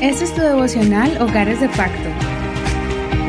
Este es tu devocional Hogares de Pacto.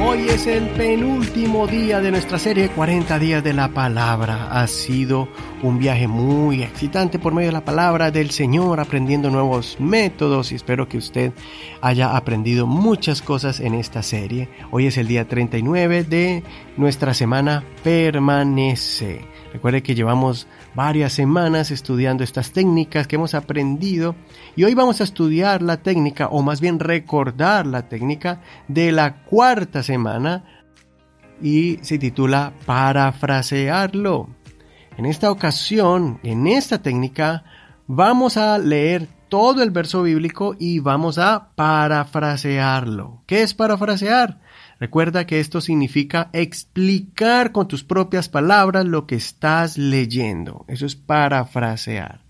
Hoy es el penúltimo día de nuestra serie 40 días de la palabra. Ha sido un viaje muy excitante por medio de la palabra del Señor, aprendiendo nuevos métodos y espero que usted haya aprendido muchas cosas en esta serie. Hoy es el día 39 de nuestra semana Permanece. Recuerde que llevamos varias semanas estudiando estas técnicas que hemos aprendido y hoy vamos a estudiar la técnica o más bien recordar la técnica de la cuarta semana y se titula Parafrasearlo. En esta ocasión, en esta técnica, vamos a leer todo el verso bíblico y vamos a parafrasearlo. ¿Qué es parafrasear? Recuerda que esto significa explicar con tus propias palabras lo que estás leyendo. Eso es parafrasear.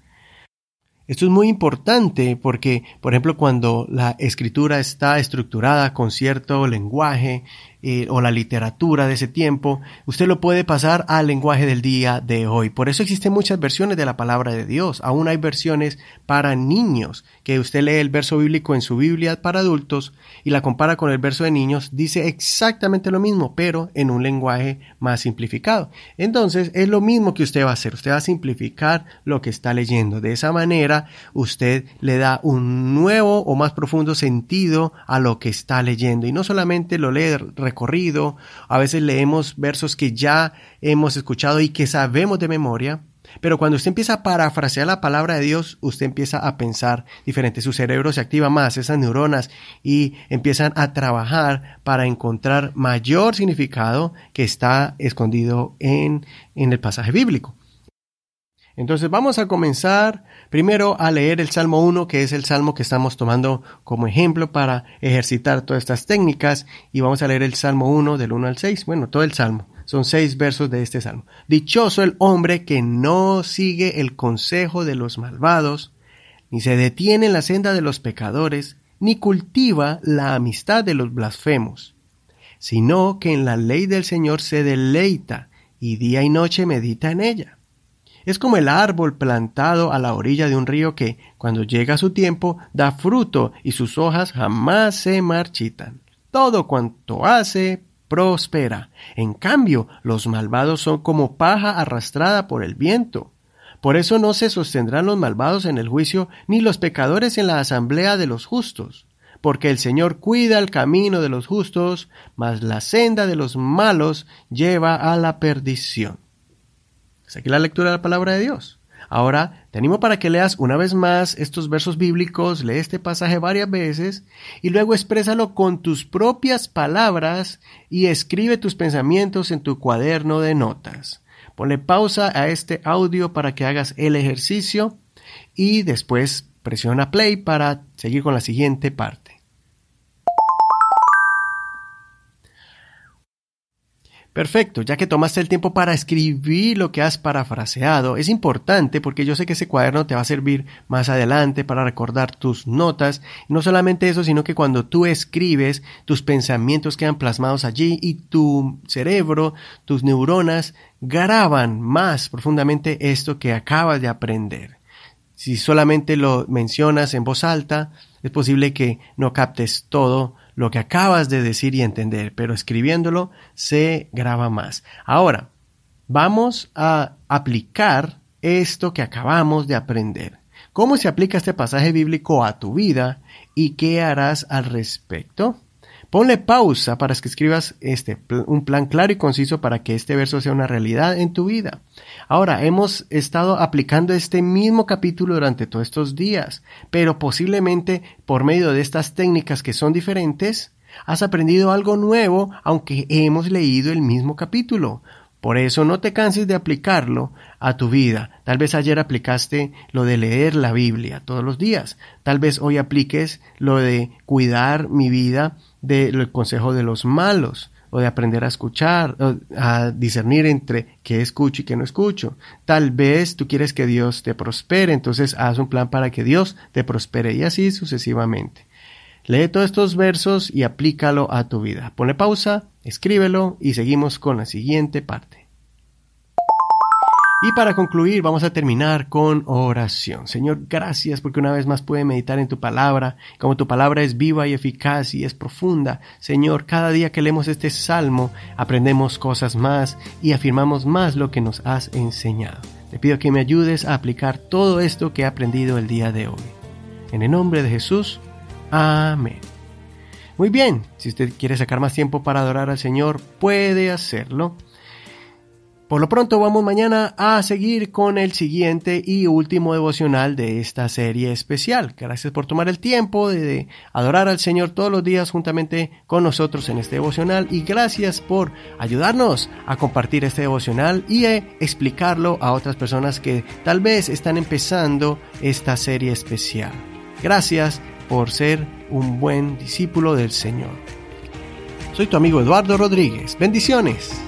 Esto es muy importante porque, por ejemplo, cuando la escritura está estructurada con cierto lenguaje eh, o la literatura de ese tiempo, usted lo puede pasar al lenguaje del día de hoy. Por eso existen muchas versiones de la palabra de Dios. Aún hay versiones para niños, que usted lee el verso bíblico en su Biblia para adultos y la compara con el verso de niños, dice exactamente lo mismo, pero en un lenguaje más simplificado. Entonces, es lo mismo que usted va a hacer. Usted va a simplificar lo que está leyendo. De esa manera, usted le da un nuevo o más profundo sentido a lo que está leyendo. Y no solamente lo lee recorrido, a veces leemos versos que ya hemos escuchado y que sabemos de memoria, pero cuando usted empieza a parafrasear la palabra de Dios, usted empieza a pensar diferente. Su cerebro se activa más, esas neuronas, y empiezan a trabajar para encontrar mayor significado que está escondido en, en el pasaje bíblico. Entonces vamos a comenzar primero a leer el Salmo 1, que es el Salmo que estamos tomando como ejemplo para ejercitar todas estas técnicas, y vamos a leer el Salmo 1 del 1 al 6, bueno, todo el Salmo. Son seis versos de este Salmo. Dichoso el hombre que no sigue el consejo de los malvados, ni se detiene en la senda de los pecadores, ni cultiva la amistad de los blasfemos, sino que en la ley del Señor se deleita, y día y noche medita en ella. Es como el árbol plantado a la orilla de un río que, cuando llega su tiempo, da fruto y sus hojas jamás se marchitan. Todo cuanto hace prospera. En cambio, los malvados son como paja arrastrada por el viento. Por eso no se sostendrán los malvados en el juicio, ni los pecadores en la asamblea de los justos. Porque el Señor cuida el camino de los justos, mas la senda de los malos lleva a la perdición. Es aquí la lectura de la palabra de Dios. Ahora te animo para que leas una vez más estos versos bíblicos, lee este pasaje varias veces y luego exprésalo con tus propias palabras y escribe tus pensamientos en tu cuaderno de notas. Ponle pausa a este audio para que hagas el ejercicio y después presiona play para seguir con la siguiente parte. Perfecto, ya que tomaste el tiempo para escribir lo que has parafraseado, es importante porque yo sé que ese cuaderno te va a servir más adelante para recordar tus notas. No solamente eso, sino que cuando tú escribes, tus pensamientos quedan plasmados allí y tu cerebro, tus neuronas, graban más profundamente esto que acabas de aprender. Si solamente lo mencionas en voz alta, es posible que no captes todo lo que acabas de decir y entender, pero escribiéndolo se graba más. Ahora, vamos a aplicar esto que acabamos de aprender. ¿Cómo se aplica este pasaje bíblico a tu vida y qué harás al respecto? Ponle pausa para que escribas este, un plan claro y conciso para que este verso sea una realidad en tu vida. Ahora, hemos estado aplicando este mismo capítulo durante todos estos días, pero posiblemente por medio de estas técnicas que son diferentes, has aprendido algo nuevo aunque hemos leído el mismo capítulo. Por eso no te canses de aplicarlo a tu vida. Tal vez ayer aplicaste lo de leer la Biblia todos los días. Tal vez hoy apliques lo de cuidar mi vida del consejo de los malos o de aprender a escuchar, a discernir entre qué escucho y qué no escucho. Tal vez tú quieres que Dios te prospere, entonces haz un plan para que Dios te prospere y así sucesivamente. Lee todos estos versos y aplícalo a tu vida. Pone pausa, escríbelo y seguimos con la siguiente parte. Y para concluir, vamos a terminar con oración. Señor, gracias porque una vez más puede meditar en tu palabra. Como tu palabra es viva y eficaz y es profunda, Señor, cada día que leemos este salmo, aprendemos cosas más y afirmamos más lo que nos has enseñado. Te pido que me ayudes a aplicar todo esto que he aprendido el día de hoy. En el nombre de Jesús, amén. Muy bien, si usted quiere sacar más tiempo para adorar al Señor, puede hacerlo. Por lo pronto vamos mañana a seguir con el siguiente y último devocional de esta serie especial. Gracias por tomar el tiempo de adorar al Señor todos los días juntamente con nosotros en este devocional y gracias por ayudarnos a compartir este devocional y explicarlo a otras personas que tal vez están empezando esta serie especial. Gracias por ser un buen discípulo del Señor. Soy tu amigo Eduardo Rodríguez. Bendiciones.